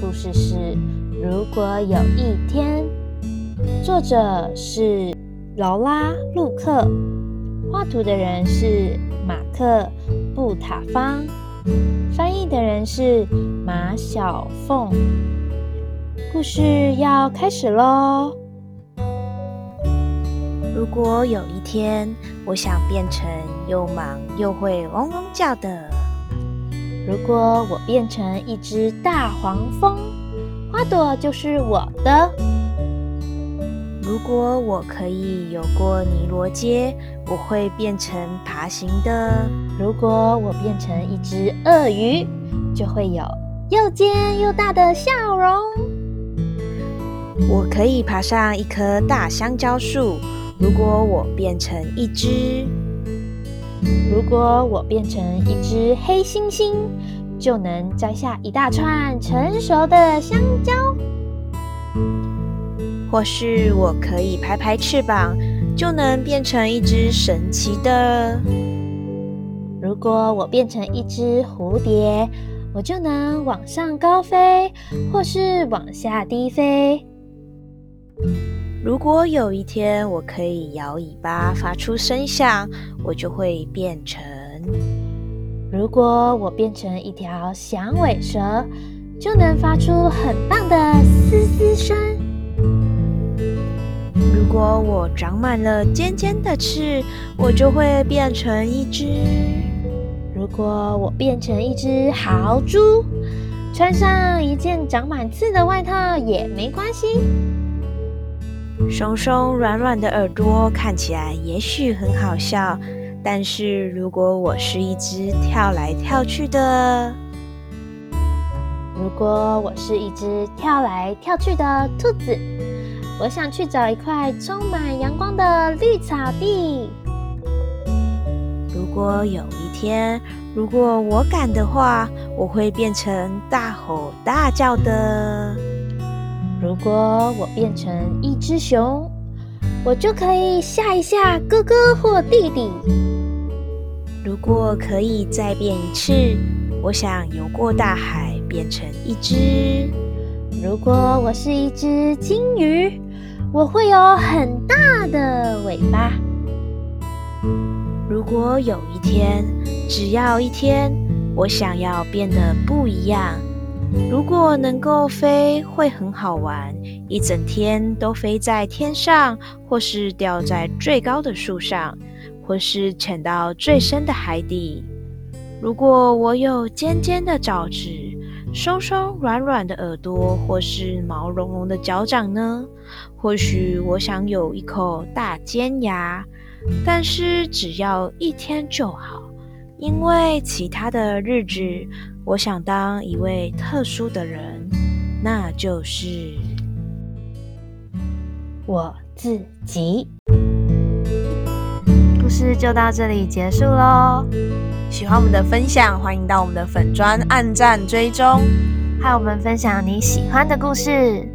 故事是《如果有一天》，作者是劳拉·路克，画图的人是马克·布塔方，翻译的人是马小凤。故事要开始喽！如果有一天，我想变成又忙又会嗡嗡叫的。如果我变成一只大黄蜂，花朵就是我的。如果我可以游过尼罗街，我会变成爬行的。如果我变成一只鳄鱼，就会有又尖又大的笑容。我可以爬上一棵大香蕉树。如果我变成一只。如果我变成一只黑猩猩，就能摘下一大串成熟的香蕉；或是我可以拍拍翅膀，就能变成一只神奇的。如果我变成一只蝴蝶，我就能往上高飞，或是往下低飞。如果有一天我可以摇尾巴发出声响，我就会变成。如果我变成一条响尾蛇，就能发出很棒的嘶嘶声。如果我长满了尖尖的刺，我就会变成一只。如果我变成一只豪猪，穿上一件长满刺的外套也没关系。松松软软的耳朵看起来也许很好笑，但是如果我是一只跳来跳去的，如果我是一只跳来跳去的兔子，我想去找一块充满阳光的绿草地。如果有一天，如果我敢的话，我会变成大吼大叫的。如果我变成一只熊，我就可以吓一吓哥哥或弟弟。如果可以再变一次，我想游过大海变成一只。如果我是一只金鱼，我会有很大的尾巴。如果有一天，只要一天，我想要变得不一样。如果能够飞，会很好玩，一整天都飞在天上，或是吊在最高的树上，或是潜到最深的海底。如果我有尖尖的爪子、松松软软的耳朵，或是毛茸茸的脚掌呢？或许我想有一口大尖牙，但是只要一天就好，因为其他的日子。我想当一位特殊的人，那就是我自己。故事就到这里结束喽。喜欢我们的分享，欢迎到我们的粉砖按赞追踪，和我们分享你喜欢的故事。